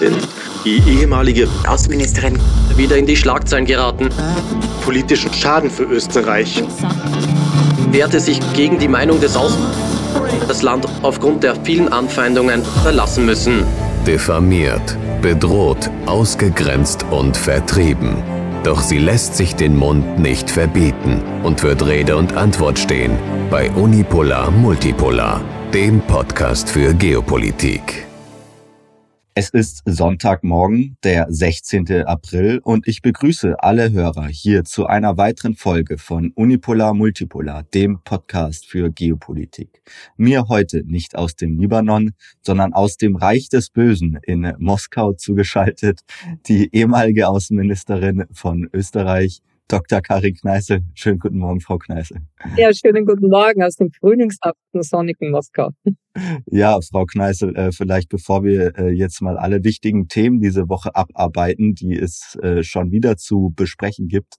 Denn die ehemalige Außenministerin wieder in die Schlagzeilen geraten. Politischen Schaden für Österreich. Wehrte sich gegen die Meinung des Aus das Land aufgrund der vielen Anfeindungen verlassen müssen. Diffamiert, bedroht, ausgegrenzt und vertrieben. Doch sie lässt sich den Mund nicht verbieten und wird Rede und Antwort stehen bei Unipolar Multipolar, dem Podcast für Geopolitik. Es ist Sonntagmorgen, der 16. April und ich begrüße alle Hörer hier zu einer weiteren Folge von Unipolar Multipolar, dem Podcast für Geopolitik. Mir heute nicht aus dem Libanon, sondern aus dem Reich des Bösen in Moskau zugeschaltet, die ehemalige Außenministerin von Österreich, Dr. Karin Kneißel. Schönen guten Morgen, Frau Kneißel. Ja, schönen guten Morgen aus dem frühlingshaften sonnigen Moskau. Ja, Frau Kneißel, äh, vielleicht bevor wir äh, jetzt mal alle wichtigen Themen diese Woche abarbeiten, die es äh, schon wieder zu besprechen gibt.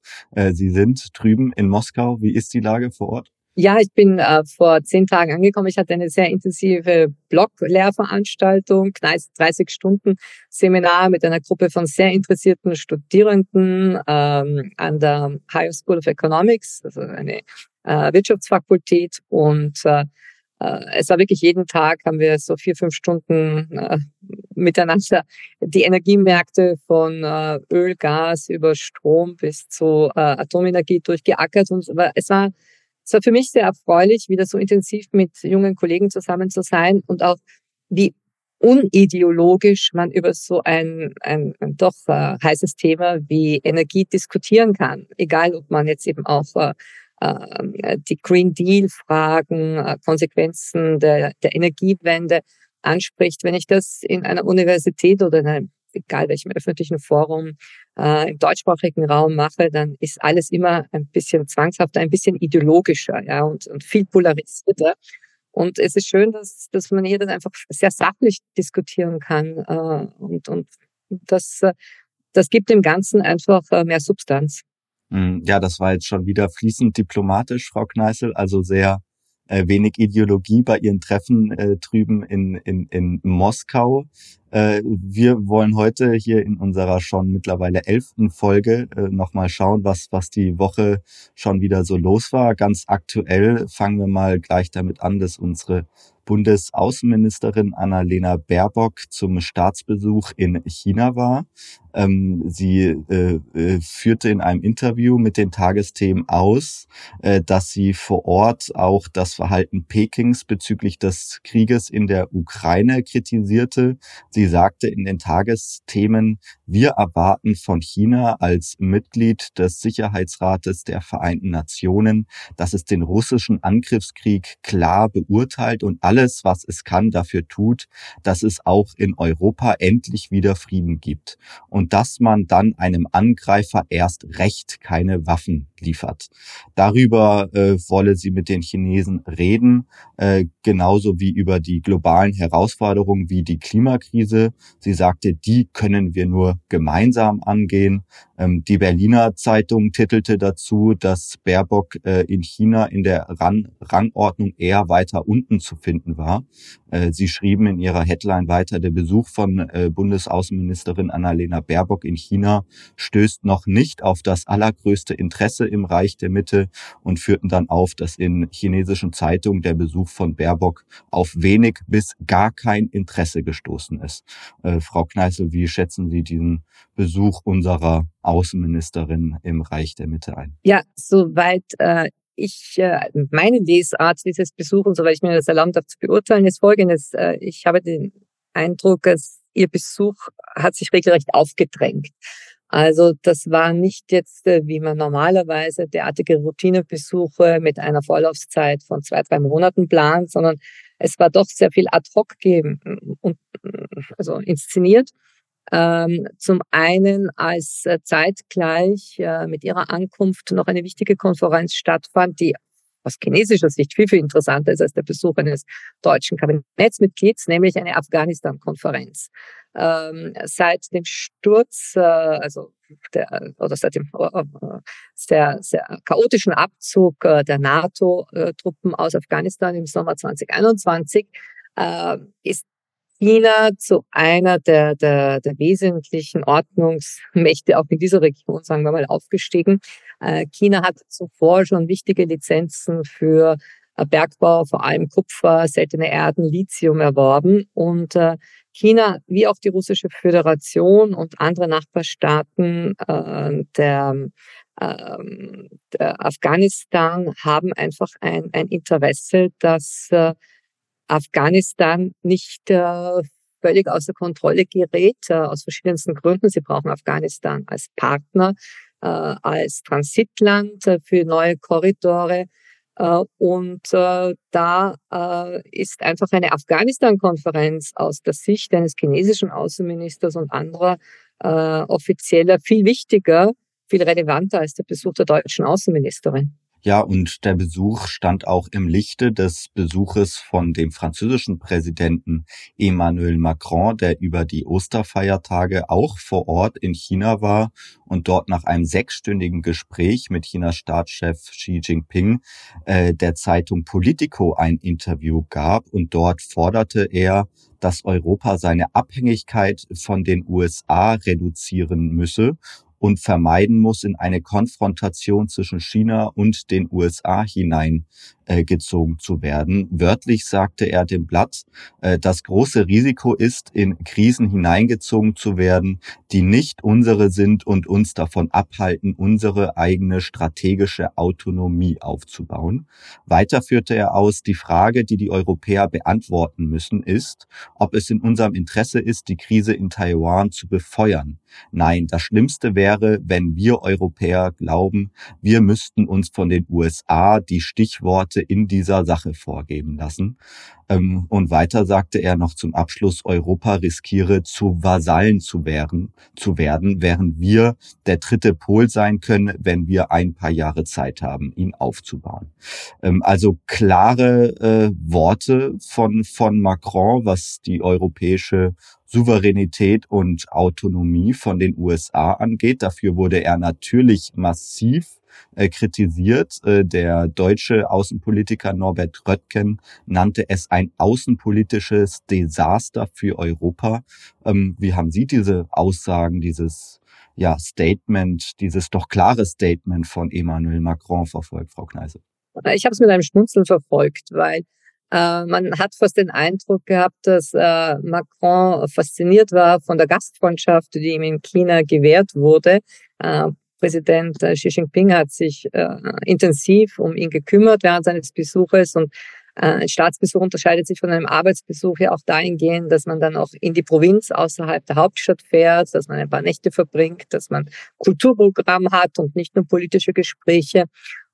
Sie sind drüben in Moskau. Wie ist die Lage vor Ort? Ja, ich bin äh, vor zehn Tagen angekommen. Ich hatte eine sehr intensive Blog-Lehrveranstaltung, 30 Stunden Seminar mit einer Gruppe von sehr interessierten Studierenden ähm, an der Higher School of Economics, also eine äh, Wirtschaftsfakultät. Und äh, äh, es war wirklich jeden Tag, haben wir so vier, fünf Stunden äh, miteinander die Energiemärkte von äh, Öl, Gas über Strom bis zu äh, Atomenergie durchgeackert. Und es war es war für mich sehr erfreulich, wieder so intensiv mit jungen Kollegen zusammen zu sein und auch wie unideologisch man über so ein, ein, ein doch äh, heißes Thema wie Energie diskutieren kann. Egal, ob man jetzt eben auch äh, äh, die Green Deal-Fragen, äh, Konsequenzen der, der Energiewende anspricht. Wenn ich das in einer Universität oder in einem egal welchem öffentlichen Forum, äh, im deutschsprachigen Raum mache, dann ist alles immer ein bisschen zwangshafter, ein bisschen ideologischer, ja, und, und viel polarisierter. Und es ist schön, dass, dass man hier dann einfach sehr sachlich diskutieren kann. Äh, und, und das, äh, das gibt dem Ganzen einfach äh, mehr Substanz. Hm, ja, das war jetzt schon wieder fließend diplomatisch, Frau Kneißel, also sehr äh, wenig Ideologie bei ihren Treffen äh, drüben in, in, in Moskau. Äh, wir wollen heute hier in unserer schon mittlerweile elften Folge äh, nochmal schauen, was, was die Woche schon wieder so los war. Ganz aktuell fangen wir mal gleich damit an, dass unsere Bundesaußenministerin Annalena Baerbock zum Staatsbesuch in China war. Ähm, sie äh, äh, führte in einem Interview mit den Tagesthemen aus, äh, dass sie vor Ort auch das Verhalten Pekings bezüglich des Krieges in der Ukraine kritisierte. Sie sagte in den Tagesthemen, wir erwarten von China als Mitglied des Sicherheitsrates der Vereinten Nationen, dass es den russischen Angriffskrieg klar beurteilt und alles, was es kann, dafür tut, dass es auch in Europa endlich wieder Frieden gibt. Und und dass man dann einem Angreifer erst recht keine Waffen liefert. Darüber äh, wolle sie mit den Chinesen reden, äh, genauso wie über die globalen Herausforderungen wie die Klimakrise. Sie sagte, die können wir nur gemeinsam angehen. Ähm, die Berliner Zeitung titelte dazu, dass Baerbock äh, in China in der Ran Rangordnung eher weiter unten zu finden war. Äh, sie schrieben in ihrer Headline weiter, der Besuch von äh, Bundesaußenministerin Annalena Baerbock in China stößt noch nicht auf das allergrößte Interesse im Reich der Mitte und führten dann auf, dass in chinesischen Zeitungen der Besuch von Baerbock auf wenig bis gar kein Interesse gestoßen ist. Äh, Frau Kneißl, wie schätzen Sie diesen Besuch unserer Außenministerin im Reich der Mitte ein? Ja, soweit äh, ich äh, meine Lesart dieses Besuchs, soweit ich mir das erlaubt habe zu beurteilen, ist folgendes. Äh, ich habe den Eindruck, dass Ihr Besuch hat sich regelrecht aufgedrängt. Also das war nicht jetzt, äh, wie man normalerweise derartige Routinebesuche mit einer Vorlaufzeit von zwei, drei Monaten plant, sondern es war doch sehr viel ad hoc geben und also inszeniert. Ähm, zum einen, als äh, zeitgleich äh, mit ihrer Ankunft noch eine wichtige Konferenz stattfand, die aus chinesischer Sicht viel, viel interessanter ist als der Besuch eines deutschen Kabinettsmitglieds, nämlich eine Afghanistan-Konferenz. Ähm, seit dem Sturz, äh, also der, oder seit dem äh, sehr, sehr chaotischen Abzug äh, der NATO-Truppen aus Afghanistan im Sommer 2021 äh, ist China zu einer der, der, der wesentlichen Ordnungsmächte auch in dieser Region, sagen wir mal, aufgestiegen. Äh, China hat zuvor schon wichtige Lizenzen für äh, Bergbau, vor allem Kupfer, seltene Erden, Lithium erworben. Und äh, China wie auch die russische Föderation und andere Nachbarstaaten der, ähm, der Afghanistan haben einfach ein, ein Interesse, dass Afghanistan nicht äh, völlig außer Kontrolle gerät, äh, aus verschiedensten Gründen. Sie brauchen Afghanistan als Partner, äh, als Transitland äh, für neue Korridore. Äh, und äh, da ist einfach eine Afghanistan-Konferenz aus der Sicht eines chinesischen Außenministers und anderer Offizieller viel wichtiger, viel relevanter als der Besuch der deutschen Außenministerin. Ja, und der Besuch stand auch im Lichte des Besuches von dem französischen Präsidenten Emmanuel Macron, der über die Osterfeiertage auch vor Ort in China war und dort nach einem sechsstündigen Gespräch mit Chinas Staatschef Xi Jinping äh, der Zeitung Politico ein Interview gab. Und dort forderte er, dass Europa seine Abhängigkeit von den USA reduzieren müsse und vermeiden muss, in eine Konfrontation zwischen China und den USA hinein äh, gezogen zu werden. Wörtlich sagte er dem Blatt, äh, das große Risiko ist, in Krisen hineingezogen zu werden, die nicht unsere sind und uns davon abhalten, unsere eigene strategische Autonomie aufzubauen. Weiter führte er aus, die Frage, die die Europäer beantworten müssen, ist, ob es in unserem Interesse ist, die Krise in Taiwan zu befeuern. Nein, das Schlimmste wäre, wenn wir Europäer glauben, wir müssten uns von den USA die Stichworte Schritte in dieser Sache vorgeben lassen. Ähm, und weiter sagte er noch zum Abschluss, Europa riskiere zu Vasallen zu werden, zu werden, während wir der dritte Pol sein können, wenn wir ein paar Jahre Zeit haben, ihn aufzubauen. Ähm, also klare äh, Worte von, von Macron, was die europäische Souveränität und Autonomie von den USA angeht. Dafür wurde er natürlich massiv äh, kritisiert. Äh, der deutsche Außenpolitiker Norbert Röttgen nannte es ein außenpolitisches Desaster für Europa. Ähm, wie haben Sie diese Aussagen, dieses ja, Statement, dieses doch klare Statement von Emmanuel Macron verfolgt, Frau Kneise? Ich habe es mit einem Schmunzeln verfolgt, weil äh, man hat fast den Eindruck gehabt, dass Macron fasziniert war von der Gastfreundschaft, die ihm in China gewährt wurde. Präsident äh, Xi Jinping hat sich äh, intensiv um ihn gekümmert während seines Besuches und äh, ein Staatsbesuch unterscheidet sich von einem Arbeitsbesuch ja auch dahingehend, dass man dann auch in die Provinz außerhalb der Hauptstadt fährt, dass man ein paar Nächte verbringt, dass man Kulturprogramm hat und nicht nur politische Gespräche.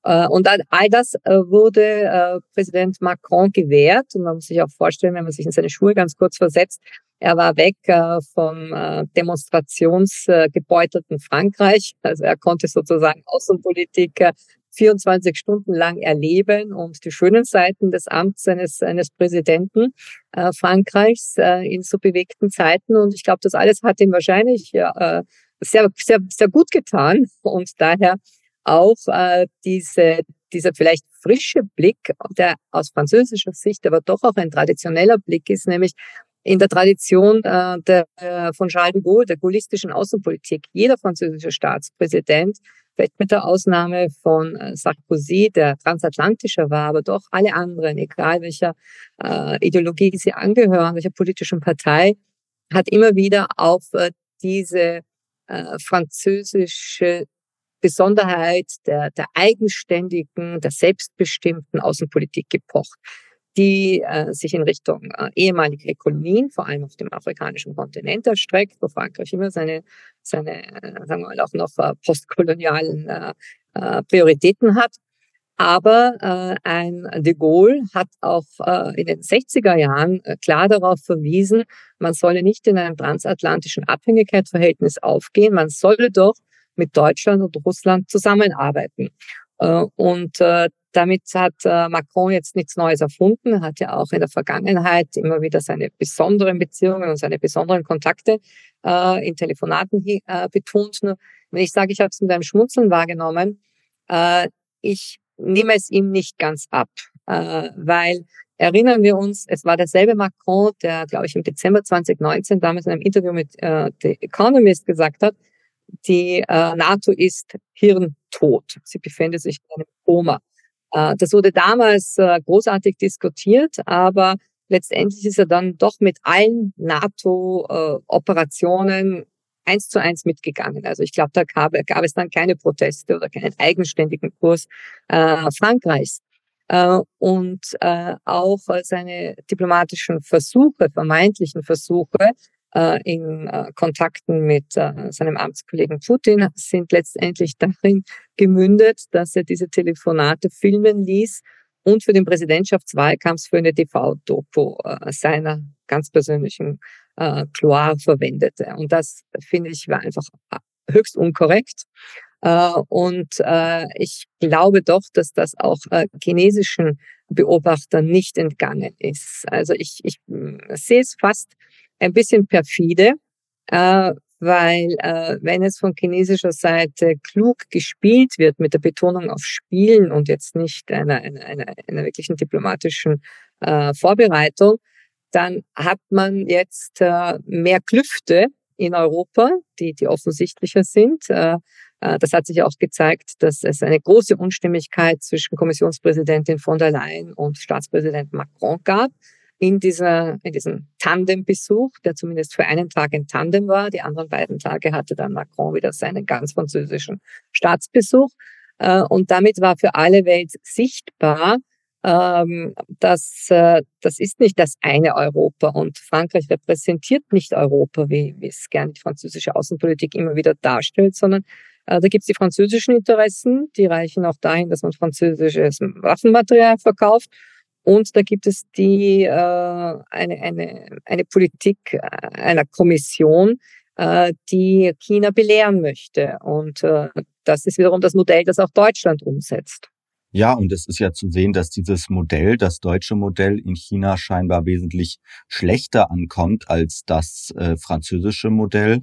Äh, und all das wurde Präsident Macron gewährt. Und man muss sich auch vorstellen, wenn man sich in seine Schuhe ganz kurz versetzt, er war weg äh, vom äh, demonstrationsgebeutelten Frankreich. Also er konnte sozusagen Außenpolitik 24 Stunden lang erleben und die schönen Seiten des Amts eines, eines Präsidenten äh, Frankreichs äh, in so bewegten Zeiten. Und ich glaube, das alles hat ihm wahrscheinlich äh, sehr, sehr, sehr gut getan. Und daher auch äh, diese, dieser vielleicht frische Blick, der aus französischer Sicht aber doch auch ein traditioneller Blick ist, nämlich in der Tradition äh, der, äh, von Charles de Gaulle, der gaullistischen Außenpolitik. Jeder französische Staatspräsident, vielleicht mit der Ausnahme von äh, Sarkozy, der transatlantischer war, aber doch alle anderen, egal welcher äh, Ideologie sie angehören, welcher politischen Partei, hat immer wieder auf äh, diese äh, französische Besonderheit der, der eigenständigen, der selbstbestimmten Außenpolitik gepocht die äh, sich in Richtung äh, ehemalige Kolonien, vor allem auf dem afrikanischen Kontinent erstreckt, wo Frankreich immer seine, seine äh, sagen wir mal, auch noch äh, postkolonialen äh, äh, Prioritäten hat. Aber äh, ein de Gaulle hat auch äh, in den 60er Jahren äh, klar darauf verwiesen, man solle nicht in einem transatlantischen Abhängigkeitsverhältnis aufgehen, man solle doch mit Deutschland und Russland zusammenarbeiten. Äh, und äh, damit hat äh, Macron jetzt nichts Neues erfunden, hat ja auch in der Vergangenheit immer wieder seine besonderen Beziehungen und seine besonderen Kontakte äh, in Telefonaten äh, betont. Nur wenn ich sage, ich habe es mit einem Schmunzeln wahrgenommen, äh, ich nehme es ihm nicht ganz ab, äh, weil erinnern wir uns, es war derselbe Macron, der, glaube ich, im Dezember 2019 damals in einem Interview mit äh, The Economist gesagt hat, die NATO ist hirntot. Sie befindet sich in einem Koma. Äh, das wurde damals äh, großartig diskutiert, aber letztendlich ist er dann doch mit allen NATO-Operationen eins zu eins mitgegangen. Also ich glaube, da gab, gab, es dann keine Proteste oder keinen eigenständigen Kurs äh, Frankreichs. Und auch seine diplomatischen Versuche, vermeintlichen Versuche, äh, in äh, Kontakten mit äh, seinem Amtskollegen Putin sind letztendlich darin gemündet, dass er diese Telefonate filmen ließ und für den Präsidentschaftswahlkampf für eine TV-Doku seiner ganz persönlichen äh, Chlor verwendete. Und das finde ich war einfach höchst unkorrekt. Äh, und äh, ich glaube doch, dass das auch äh, chinesischen Beobachtern nicht entgangen ist. Also ich, ich hm, sehe es fast ein bisschen perfide, äh, weil äh, wenn es von chinesischer Seite klug gespielt wird mit der Betonung auf Spielen und jetzt nicht einer, einer, einer, einer wirklichen diplomatischen äh, Vorbereitung, dann hat man jetzt äh, mehr Klüfte in Europa, die, die offensichtlicher sind. Äh, äh, das hat sich auch gezeigt, dass es eine große Unstimmigkeit zwischen Kommissionspräsidentin von der Leyen und Staatspräsident Macron gab in dieser, in diesem Tandembesuch, der zumindest für einen Tag ein Tandem war. Die anderen beiden Tage hatte dann Macron wieder seinen ganz französischen Staatsbesuch. Äh, und damit war für alle Welt sichtbar, ähm, dass äh, das ist nicht das eine Europa und Frankreich repräsentiert nicht Europa, wie, wie es gerne die französische Außenpolitik immer wieder darstellt, sondern äh, da gibt es die französischen Interessen, die reichen auch dahin, dass man französisches Waffenmaterial verkauft. Und da gibt es die äh, eine, eine, eine Politik äh, einer Kommission, äh, die China belehren möchte. Und äh, das ist wiederum das Modell, das auch Deutschland umsetzt. Ja, und es ist ja zu sehen, dass dieses Modell, das deutsche Modell in China scheinbar wesentlich schlechter ankommt als das äh, französische Modell.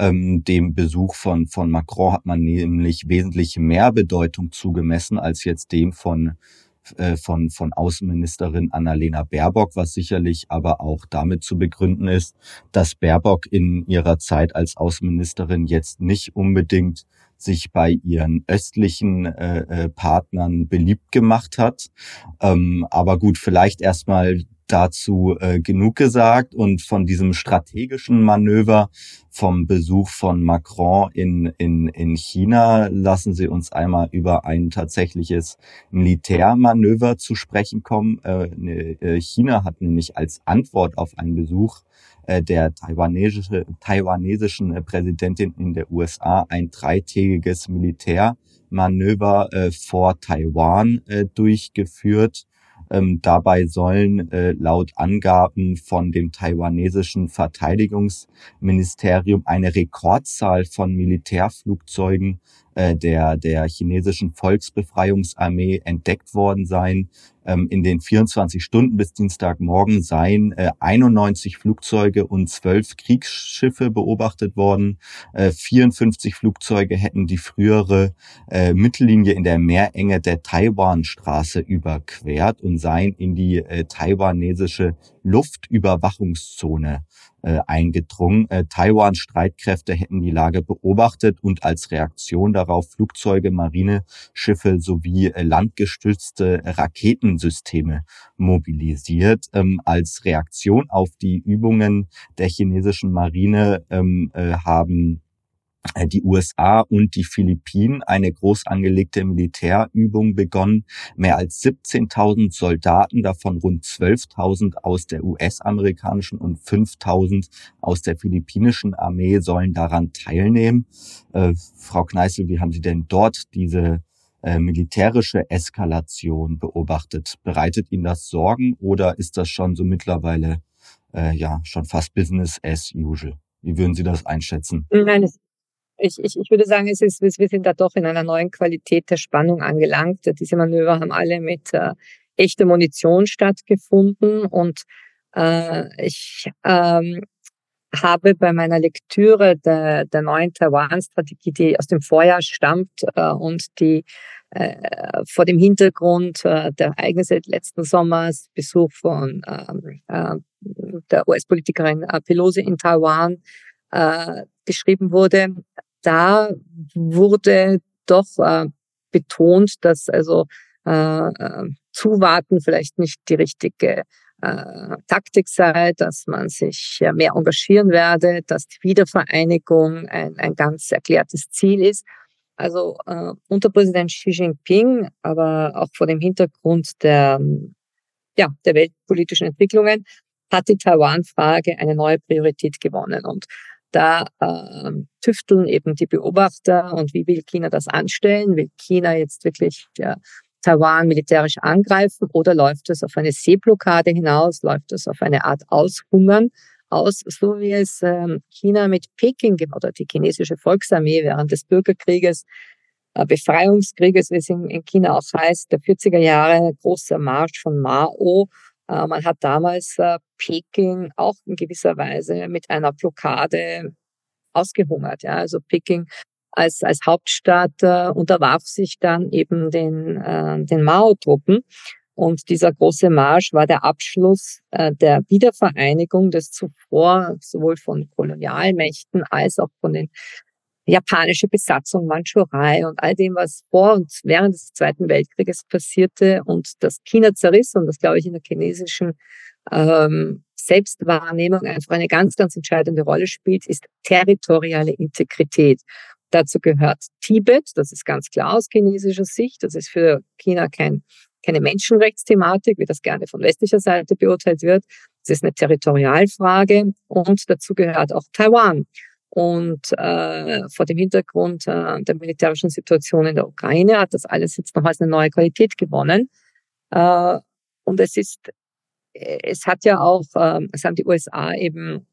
Ähm, dem Besuch von, von Macron hat man nämlich wesentlich mehr Bedeutung zugemessen als jetzt dem von äh, von, von Außenministerin Annalena Baerbock, was sicherlich aber auch damit zu begründen ist, dass Baerbock in ihrer Zeit als Außenministerin jetzt nicht unbedingt sich bei ihren östlichen äh, äh, Partnern beliebt gemacht hat. Ähm, aber gut, vielleicht erstmal dazu äh, genug gesagt und von diesem strategischen Manöver vom Besuch von Macron in, in, in China lassen Sie uns einmal über ein tatsächliches Militärmanöver zu sprechen kommen. Äh, ne, äh China hat nämlich als Antwort auf einen Besuch äh, der taiwanesische, taiwanesischen äh, Präsidentin in der USA ein dreitägiges Militärmanöver äh, vor Taiwan äh, durchgeführt. Ähm, dabei sollen äh, laut Angaben von dem taiwanesischen Verteidigungsministerium eine Rekordzahl von Militärflugzeugen äh, der, der chinesischen Volksbefreiungsarmee entdeckt worden sein. Ähm, in den 24 Stunden bis Dienstagmorgen seien äh, 91 Flugzeuge und 12 Kriegsschiffe beobachtet worden. Äh, 54 Flugzeuge hätten die frühere äh, Mittellinie in der Meerenge der Taiwanstraße überquert und seien in die äh, taiwanesische Luftüberwachungszone äh, eingedrungen. Äh, Taiwans Streitkräfte hätten die Lage beobachtet und als Reaktion darauf Flugzeuge, Marineschiffe sowie äh, landgestützte Raketensysteme mobilisiert. Ähm, als Reaktion auf die Übungen der chinesischen Marine ähm, äh, haben die USA und die Philippinen eine groß angelegte Militärübung begonnen. Mehr als 17.000 Soldaten, davon rund 12.000 aus der US-amerikanischen und 5.000 aus der philippinischen Armee sollen daran teilnehmen. Äh, Frau Kneißl, wie haben Sie denn dort diese äh, militärische Eskalation beobachtet? Bereitet Ihnen das Sorgen oder ist das schon so mittlerweile äh, ja schon fast Business as usual? Wie würden Sie das einschätzen? Nein, es ich, ich, ich würde sagen, es ist, wir sind da doch in einer neuen Qualität der Spannung angelangt. Diese Manöver haben alle mit äh, echter Munition stattgefunden und äh, ich ähm, habe bei meiner Lektüre der, der neuen Taiwan-Strategie, die aus dem Vorjahr stammt äh, und die äh, vor dem Hintergrund äh, der Ereignisse letzten Sommers, Besuch von ähm, äh, der US-Politikerin äh, Pelosi in Taiwan äh, geschrieben wurde, da wurde doch äh, betont, dass also äh, äh, Zuwarten vielleicht nicht die richtige äh, Taktik sei, dass man sich mehr engagieren werde, dass die Wiedervereinigung ein, ein ganz erklärtes Ziel ist. Also äh, unter Präsident Xi Jinping, aber auch vor dem Hintergrund der, ja, der weltpolitischen Entwicklungen, hat die Taiwan-Frage eine neue Priorität gewonnen. Und da äh, tüfteln eben die Beobachter und wie will China das anstellen? Will China jetzt wirklich ja, Taiwan militärisch angreifen oder läuft es auf eine Seeblockade hinaus? Läuft es auf eine Art Aushungern aus, so wie es ähm, China mit Peking oder die chinesische Volksarmee während des Bürgerkrieges, äh, Befreiungskrieges, wie es in, in China auch heißt, der 40er Jahre, großer Marsch von Mao, äh, man hat damals äh, Peking auch in gewisser Weise mit einer Blockade ausgehungert. Ja, also Peking als, als Hauptstadt äh, unterwarf sich dann eben den, äh, den Mao-Truppen. Und dieser große Marsch war der Abschluss äh, der Wiedervereinigung des zuvor sowohl von Kolonialmächten als auch von den japanische Besatzung, Mandschurei und all dem, was vor und während des Zweiten Weltkrieges passierte und das China zerriss und das, glaube ich, in der chinesischen ähm, Selbstwahrnehmung einfach eine ganz, ganz entscheidende Rolle spielt, ist territoriale Integrität. Dazu gehört Tibet, das ist ganz klar aus chinesischer Sicht. Das ist für China kein, keine Menschenrechtsthematik, wie das gerne von westlicher Seite beurteilt wird. Es ist eine Territorialfrage und dazu gehört auch Taiwan. Und äh, vor dem Hintergrund äh, der militärischen Situation in der Ukraine hat das alles jetzt nochmals eine neue Qualität gewonnen. Äh, und es ist, es hat ja auch, äh, es haben die USA eben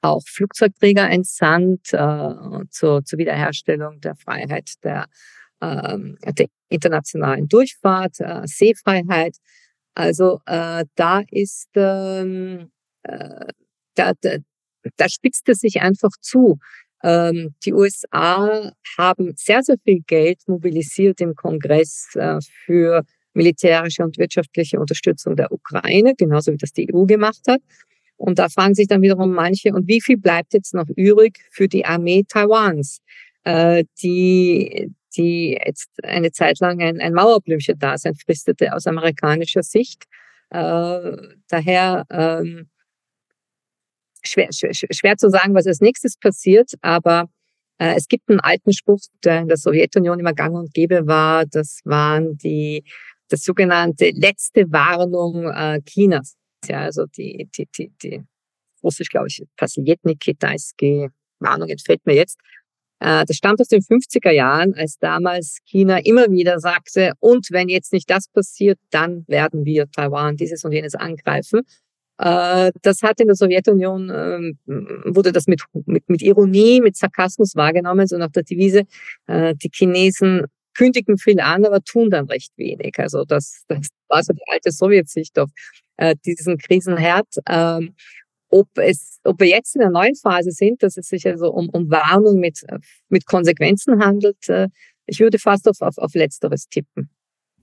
auch Flugzeugträger entsandt äh, zur, zur Wiederherstellung der Freiheit der, äh, der internationalen Durchfahrt, äh, Seefreiheit. Also äh, da ist ähm, äh, da, da, da spitzt es sich einfach zu. Ähm, die USA haben sehr, sehr viel Geld mobilisiert im Kongress äh, für militärische und wirtschaftliche Unterstützung der Ukraine, genauso wie das die EU gemacht hat. Und da fragen sich dann wiederum manche, und wie viel bleibt jetzt noch übrig für die Armee Taiwans, äh, die, die jetzt eine Zeit lang ein, ein Mauerblümchen-Dasein fristete aus amerikanischer Sicht. Äh, daher ähm, schwer, schwer, schwer zu sagen, was als nächstes passiert, aber äh, es gibt einen alten Spruch, der in der Sowjetunion immer gang und gäbe war, das waren die, das sogenannte letzte Warnung äh, Chinas. Ja, also die, die, die, die Russisch, glaube ich, Pasiljetnik, Kitaisky, Warnung entfällt mir jetzt. Äh, das stammt aus den 50er Jahren, als damals China immer wieder sagte, und wenn jetzt nicht das passiert, dann werden wir Taiwan dieses und jenes angreifen. Äh, das hat in der Sowjetunion, ähm, wurde das mit, mit, mit Ironie, mit Sarkasmus wahrgenommen, so nach der Devise, äh, die Chinesen kündigen viel an, aber tun dann recht wenig. Also das, das war so die alte Sowjetsicht auf äh, diesen Krisenherd. Ähm, ob es, ob wir jetzt in einer neuen Phase sind, dass es sich also um, um Warnung mit, mit Konsequenzen handelt, ich würde fast auf, auf, auf Letzteres tippen.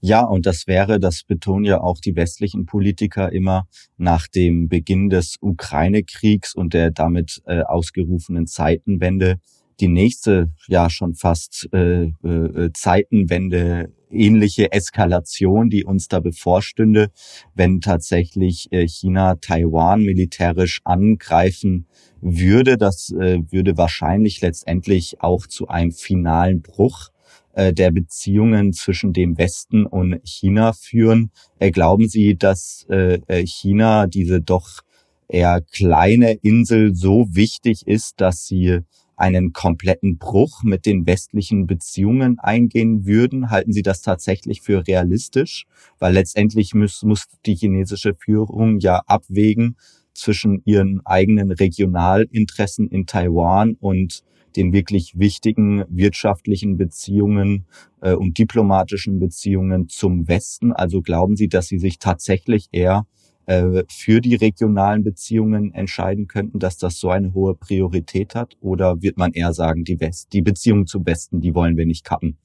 Ja, und das wäre, das betonen ja auch die westlichen Politiker immer nach dem Beginn des Ukraine-Kriegs und der damit äh, ausgerufenen Zeitenwende, die nächste, ja schon fast äh, äh, Zeitenwende ähnliche Eskalation, die uns da bevorstünde, wenn tatsächlich äh, China Taiwan militärisch angreifen würde. Das äh, würde wahrscheinlich letztendlich auch zu einem finalen Bruch der Beziehungen zwischen dem Westen und China führen. Äh, glauben Sie, dass äh, China diese doch eher kleine Insel so wichtig ist, dass sie einen kompletten Bruch mit den westlichen Beziehungen eingehen würden? Halten Sie das tatsächlich für realistisch? Weil letztendlich muss, muss die chinesische Führung ja abwägen zwischen ihren eigenen Regionalinteressen in Taiwan und den wirklich wichtigen wirtschaftlichen Beziehungen äh, und diplomatischen Beziehungen zum Westen? Also glauben Sie, dass Sie sich tatsächlich eher äh, für die regionalen Beziehungen entscheiden könnten, dass das so eine hohe Priorität hat? Oder wird man eher sagen, die, West, die Beziehungen zum Westen, die wollen wir nicht kappen?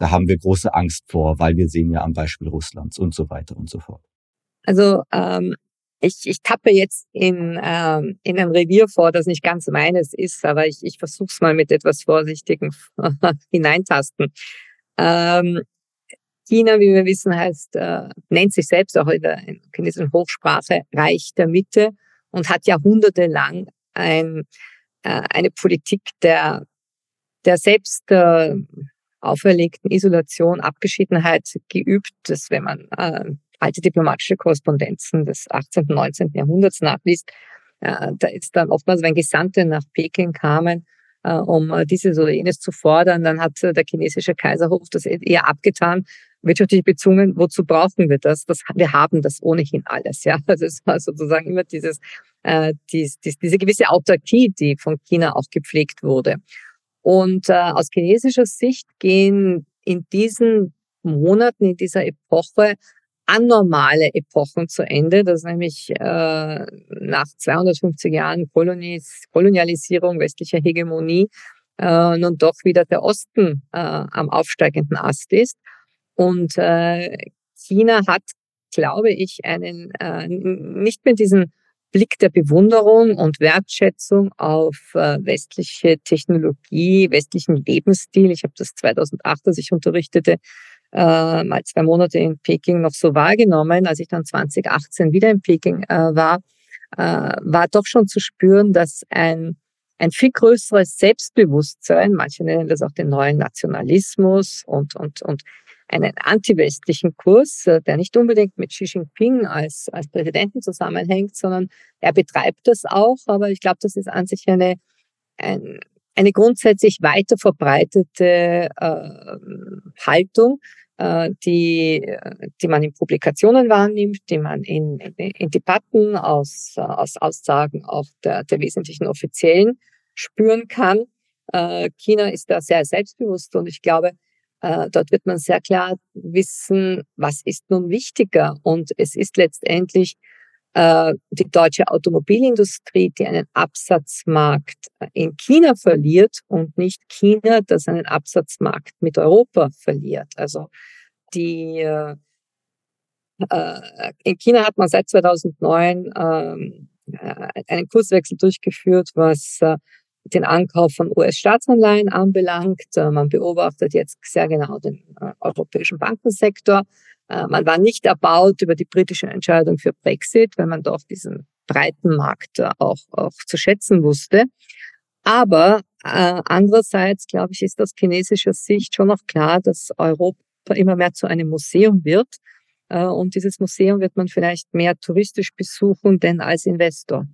da haben wir große Angst vor, weil wir sehen ja am Beispiel Russlands und so weiter und so fort. Also ähm, ich, ich tappe jetzt in, ähm, in ein Revier vor, das nicht ganz meines ist, aber ich, ich versuche es mal mit etwas Vorsichtigem hineintasten. Ähm, China, wie wir wissen, heißt, äh, nennt sich selbst auch in der chinesischen Hochsprache Reich der Mitte und hat jahrhundertelang ein, äh, eine Politik der, der selbst äh, auferlegten Isolation, Abgeschiedenheit geübt, dass wenn man äh, alte diplomatische Korrespondenzen des 18. und 19. Jahrhunderts nachliest, äh, da ist dann oftmals, wenn Gesandte nach Peking kamen, äh, um äh, dieses oder jenes zu fordern, dann hat der chinesische Kaiserhof das eher abgetan, wirtschaftliche Beziehungen, wozu brauchen wir das? das? Wir haben das ohnehin alles. Ja, also es war sozusagen immer dieses, äh, dies, dies, diese gewisse Autarkie, die von China auch gepflegt wurde. Und äh, aus chinesischer Sicht gehen in diesen Monaten, in dieser Epoche anormale Epochen zu Ende, dass nämlich äh, nach 250 Jahren Kolonis, Kolonialisierung westlicher Hegemonie äh, nun doch wieder der Osten äh, am aufsteigenden Ast ist. Und äh, China hat, glaube ich, einen äh, nicht mehr diesen Blick der Bewunderung und Wertschätzung auf äh, westliche Technologie, westlichen Lebensstil. Ich habe das 2008, als ich unterrichtete, äh, mal zwei Monate in Peking noch so wahrgenommen. Als ich dann 2018 wieder in Peking äh, war, war doch schon zu spüren, dass ein, ein viel größeres Selbstbewusstsein, manche nennen das auch den neuen Nationalismus und, und, und einen antiwestlichen Kurs, äh, der nicht unbedingt mit Xi Jinping als, als Präsidenten zusammenhängt, sondern er betreibt das auch. Aber ich glaube, das ist an sich eine, ein, eine grundsätzlich weiter verbreitete äh, Haltung, äh, die, die man in Publikationen wahrnimmt, die man in, in, Debatten aus, aus Aussagen auch der, der wesentlichen Offiziellen spüren kann. Äh, China ist da sehr selbstbewusst und ich glaube, dort wird man sehr klar wissen, was ist nun wichtiger. Und es ist letztendlich äh, die deutsche Automobilindustrie, die einen Absatzmarkt in China verliert und nicht China, das einen Absatzmarkt mit Europa verliert. Also die äh, in China hat man seit 2009 ähm, einen Kurswechsel durchgeführt, was den Ankauf von US-Staatsanleihen anbelangt. Äh, man beobachtet jetzt sehr genau den äh, europäischen Bankensektor. Äh, man war nicht erbaut über die britische Entscheidung für Brexit, weil man doch diesen breiten Markt auch, auch zu schätzen wusste. Aber andererseits, glaube ich, ist aus chinesischer Sicht schon noch klar, dass Europa immer mehr zu einem Museum wird. Und dieses Museum wird man vielleicht mehr touristisch besuchen, denn als Investor.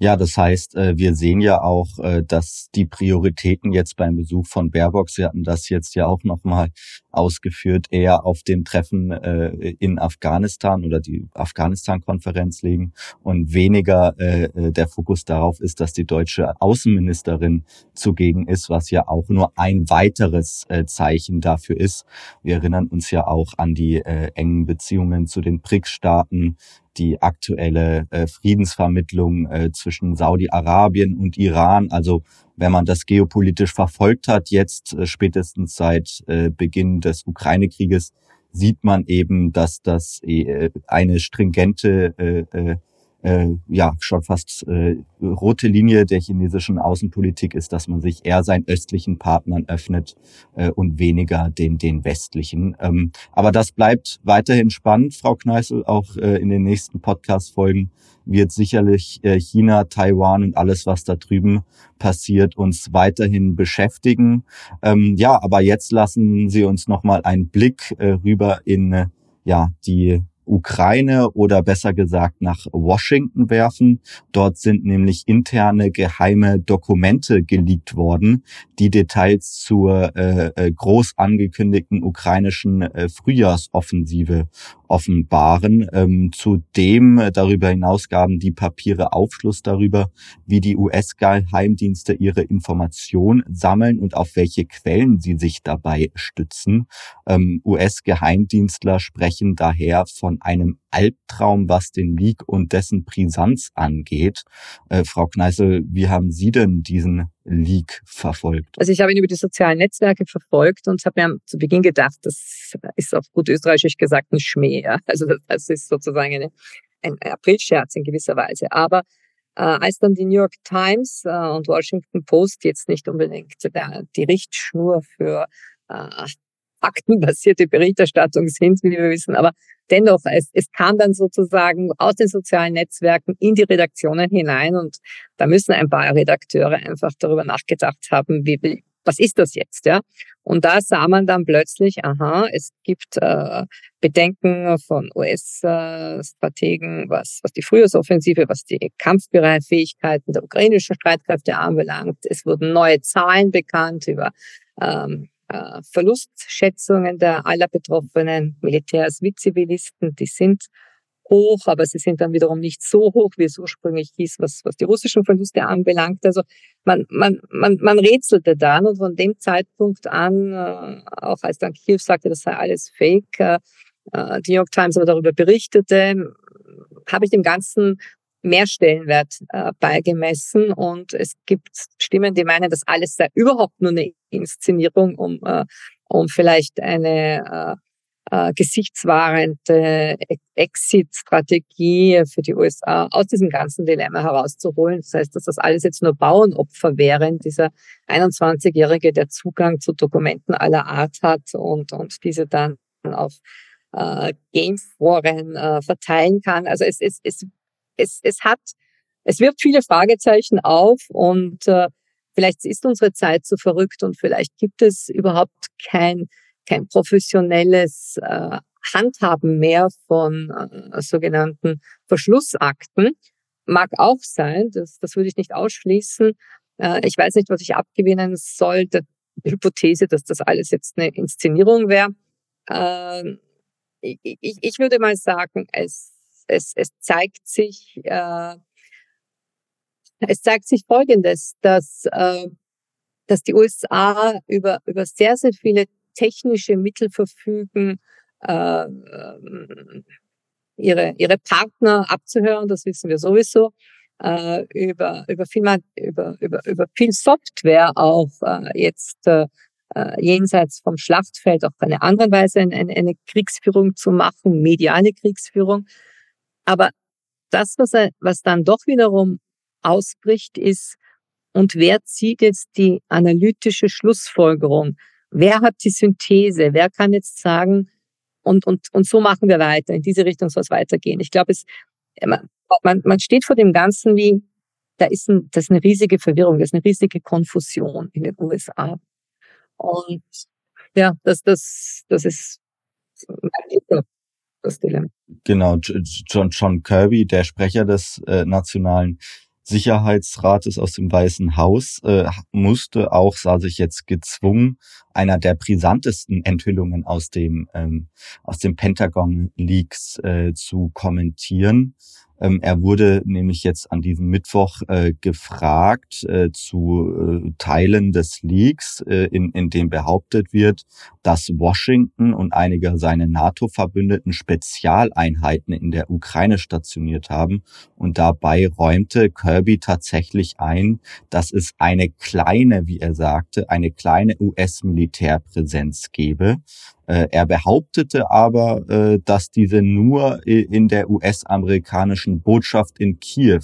Ja, das heißt, äh, wir sehen ja auch, äh, dass die Prioritäten jetzt beim Besuch von Baerbock, Sie hatten das jetzt ja auch nochmal ausgeführt, eher auf dem Treffen äh, in Afghanistan oder die Afghanistan-Konferenz liegen und weniger der Fokus darauf ist, dass die deutsche Außenministerin zugegen ist, was ja auch nur ein weiteres Zeichen dafür ist. Wir erinnern uns ja auch an die engen Beziehungen zu den BRICS-Staaten, die aktuelle äh, Friedensvermittlung äh, zwischen Saudi-Arabien und Iran. Also wenn man das geopolitisch verfolgt hat, jetzt äh, spätestens seit äh, Beginn des Ukraine-Krieges, sieht man eben, dass das äh, eine stringente äh, äh, ja schon fast äh, rote Linie der chinesischen Außenpolitik ist, dass man sich eher seinen östlichen Partnern öffnet äh, und weniger den den westlichen. Ähm, aber das bleibt weiterhin spannend, Frau Kneißl, auch äh, in den nächsten Podcast-Folgen wird sicherlich äh, China, Taiwan und alles, was da drüben passiert, uns weiterhin beschäftigen. Ähm, ja, aber jetzt lassen Sie uns noch mal einen Blick äh, rüber in äh, ja die Ukraine oder besser gesagt nach Washington werfen. Dort sind nämlich interne geheime Dokumente geleakt worden, die Details zur äh, äh groß angekündigten ukrainischen äh, Frühjahrsoffensive offenbaren. Ähm, zudem äh, darüber hinaus gaben die Papiere Aufschluss darüber, wie die US-Geheimdienste ihre Informationen sammeln und auf welche Quellen sie sich dabei stützen. Ähm, US-Geheimdienstler sprechen daher von von einem Albtraum, was den Leak und dessen Brisanz angeht. Äh, Frau Kneißel, wie haben Sie denn diesen Leak verfolgt? Also ich habe ihn über die sozialen Netzwerke verfolgt und habe mir zu Beginn gedacht, das ist auf gut österreichisch gesagt ein Schmäh. Ja? Also das, das ist sozusagen eine, ein Aprilscherz in gewisser Weise. Aber äh, als dann die New York Times äh, und Washington Post jetzt nicht unbedingt der, die Richtschnur für äh, faktenbasierte Berichterstattung sind, wie wir wissen, aber dennoch, es, es kam dann sozusagen aus den sozialen Netzwerken in die Redaktionen hinein und da müssen ein paar Redakteure einfach darüber nachgedacht haben, wie, wie was ist das jetzt, ja? Und da sah man dann plötzlich, aha, es gibt äh, Bedenken von US-Strategen, was, was die Frühjahrsoffensive, was die Kampfbereitfähigkeiten der ukrainischen Streitkräfte anbelangt. Es wurden neue Zahlen bekannt über ähm, äh, Verlustschätzungen der aller betroffenen Militärs wie Zivilisten. Die sind hoch, aber sie sind dann wiederum nicht so hoch, wie es ursprünglich hieß, was, was die russischen Verluste anbelangt. Also man, man, man, man rätselte dann und von dem Zeitpunkt an, äh, auch als dann Kiew sagte, das sei alles Fake, äh, die New York Times aber darüber berichtete, habe ich dem Ganzen mehr Stellenwert äh, beigemessen und es gibt Stimmen, die meinen, das alles sei überhaupt nur eine Inszenierung, um, äh, um vielleicht eine äh, äh, gesichtswahrende Exit-Strategie für die USA aus diesem ganzen Dilemma herauszuholen. Das heißt, dass das alles jetzt nur Bauernopfer wären, dieser 21-Jährige, der Zugang zu Dokumenten aller Art hat und, und diese dann auf äh, Gameforen äh, verteilen kann. Also es, es, es es, es hat, es wirft viele Fragezeichen auf und äh, vielleicht ist unsere Zeit zu verrückt und vielleicht gibt es überhaupt kein, kein professionelles äh, Handhaben mehr von äh, sogenannten Verschlussakten. Mag auch sein, das, das würde ich nicht ausschließen. Äh, ich weiß nicht, was ich abgewinnen soll, der Hypothese, dass das alles jetzt eine Inszenierung wäre. Äh, ich, ich würde mal sagen, es es, es zeigt sich, äh, es zeigt sich Folgendes, dass, äh, dass die USA über, über sehr, sehr viele technische Mittel verfügen, äh, ihre, ihre Partner abzuhören, das wissen wir sowieso, äh, über, über, viel, über, über, über viel Software auch äh, jetzt äh, äh, jenseits vom Schlachtfeld auf eine andere Weise eine, eine Kriegsführung zu machen, mediale Kriegsführung. Aber das, was, er, was dann doch wiederum ausbricht, ist, und wer zieht jetzt die analytische Schlussfolgerung? Wer hat die Synthese? Wer kann jetzt sagen, und, und, und so machen wir weiter, in diese Richtung soll es weitergehen. Ich glaube, es, man, man steht vor dem Ganzen wie, da ist, ein, das ist eine riesige Verwirrung, das ist eine riesige Konfusion in den USA. Und ja, das, das, das ist das Dilemma. Genau, John, John Kirby, der Sprecher des äh, Nationalen Sicherheitsrates aus dem Weißen Haus, äh, musste auch, sah sich jetzt gezwungen, einer der brisantesten Enthüllungen aus dem, ähm, aus dem Pentagon Leaks äh, zu kommentieren. Ähm, er wurde nämlich jetzt an diesem Mittwoch äh, gefragt äh, zu äh, Teilen des Leaks, äh, in, in dem behauptet wird, dass Washington und einige seiner NATO-Verbündeten Spezialeinheiten in der Ukraine stationiert haben. Und dabei räumte Kirby tatsächlich ein, dass es eine kleine, wie er sagte, eine kleine US-Militärpräsenz gebe. Äh, er behauptete aber, äh, dass diese nur in der US-amerikanischen Botschaft in Kiew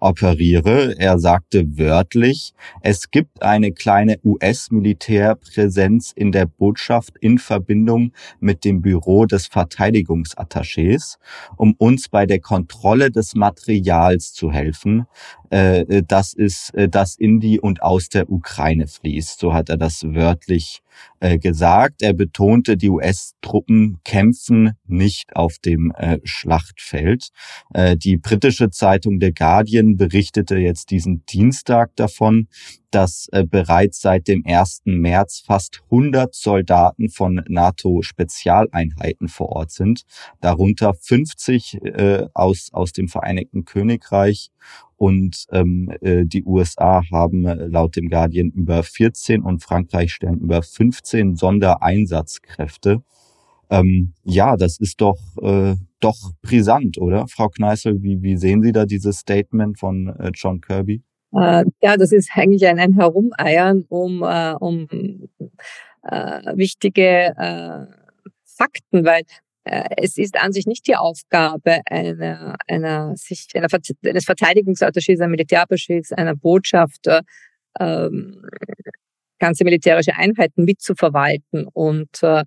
operiere. Er sagte wörtlich, es gibt eine kleine US-Militärpräsenz in der Botschaft in Verbindung mit dem Büro des Verteidigungsattachés, um uns bei der Kontrolle des Materials zu helfen, äh, das ist, das in die und aus der Ukraine fließt. So hat er das wörtlich äh, gesagt. Er betonte, die US-Truppen kämpfen nicht auf dem äh, Schlachtfeld. Äh, die britische Zeitung The Guardian berichtete jetzt diesen Dienstag davon, dass äh, bereits seit dem 1. März fast 100 Soldaten von NATO-Spezialeinheiten vor Ort sind, darunter 50 äh, aus, aus dem Vereinigten Königreich und ähm, äh, die USA haben äh, laut dem Guardian über 14 und Frankreich stellen über 15 Sondereinsatzkräfte. Ähm, ja, das ist doch äh, doch brisant, oder? Frau Kneißl, wie, wie sehen Sie da dieses Statement von äh, John Kirby? Äh, ja, das ist eigentlich ein, ein Herumeiern um, äh, um äh, wichtige äh, Fakten, weil äh, es ist an sich nicht die Aufgabe einer, einer, sich, einer, eines Verteidigungsattachés, einer Militärattachés, einer Botschafter, ähm, ganze militärische Einheiten mitzuverwalten. Und äh,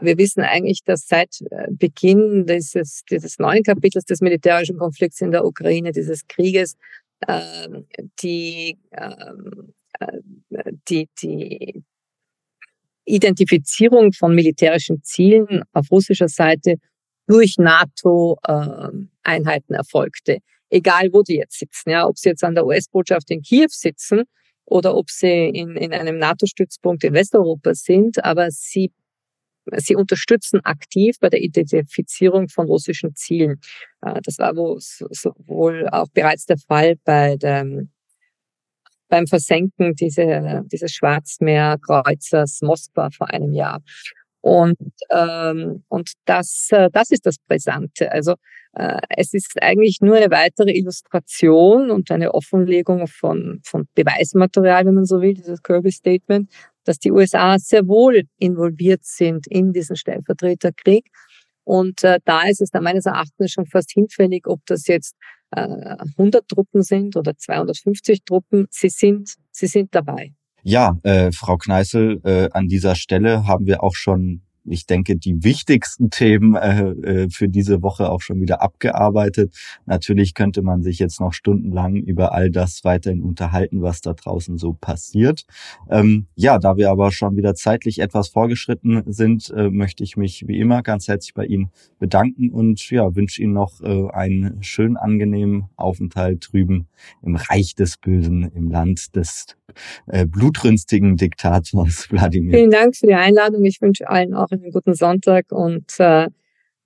wir wissen eigentlich, dass seit äh, Beginn dieses, dieses neuen Kapitels des militärischen Konflikts in der Ukraine, dieses Krieges, äh, die, ähm, äh, die, die Identifizierung von militärischen Zielen auf russischer Seite durch NATO-Einheiten erfolgte. Egal, wo die jetzt sitzen, ja, ob sie jetzt an der US-Botschaft in Kiew sitzen oder ob sie in, in einem NATO-Stützpunkt in Westeuropa sind, aber sie, sie unterstützen aktiv bei der Identifizierung von russischen Zielen. Äh, das war wohl auch bereits der Fall bei der, beim Versenken diese, dieses Schwarzmeerkreuzers Moskwa vor einem Jahr. Und, ähm, und das, äh, das ist das Brisante. Also äh, es ist eigentlich nur eine weitere Illustration und eine Offenlegung von, von Beweismaterial, wenn man so will, dieses Kirby-Statement, dass die USA sehr wohl involviert sind in diesen Stellvertreterkrieg. Und äh, da ist es dann meines Erachtens schon fast hinfällig, ob das jetzt äh, 100 Truppen sind oder 250 Truppen. Sie sind, sie sind dabei. Ja, äh, Frau Kneißl, äh, an dieser Stelle haben wir auch schon ich denke, die wichtigsten Themen äh, äh, für diese Woche auch schon wieder abgearbeitet. Natürlich könnte man sich jetzt noch stundenlang über all das weiterhin unterhalten, was da draußen so passiert. Ähm, ja, da wir aber schon wieder zeitlich etwas vorgeschritten sind, äh, möchte ich mich wie immer ganz herzlich bei Ihnen bedanken und ja, wünsche Ihnen noch äh, einen schönen, angenehmen Aufenthalt drüben im Reich des Bösen, im Land des äh, blutrünstigen Diktators Wladimir. Vielen Dank für die Einladung. Ich wünsche allen auch einen guten Sonntag und äh,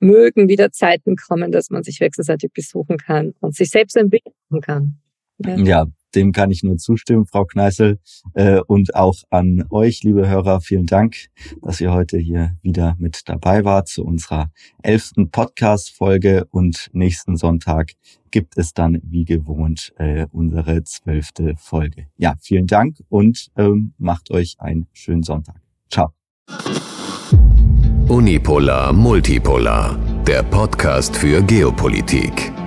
mögen wieder Zeiten kommen, dass man sich wechselseitig besuchen kann und sich selbst ein Bild machen kann. Ja. ja, dem kann ich nur zustimmen, Frau Kneißl. Äh, und auch an euch, liebe Hörer, vielen Dank, dass ihr heute hier wieder mit dabei wart zu unserer elften Podcast-Folge. Und nächsten Sonntag gibt es dann wie gewohnt äh, unsere zwölfte Folge. Ja, vielen Dank und ähm, macht euch einen schönen Sonntag. Ciao. Unipolar Multipolar, der Podcast für Geopolitik.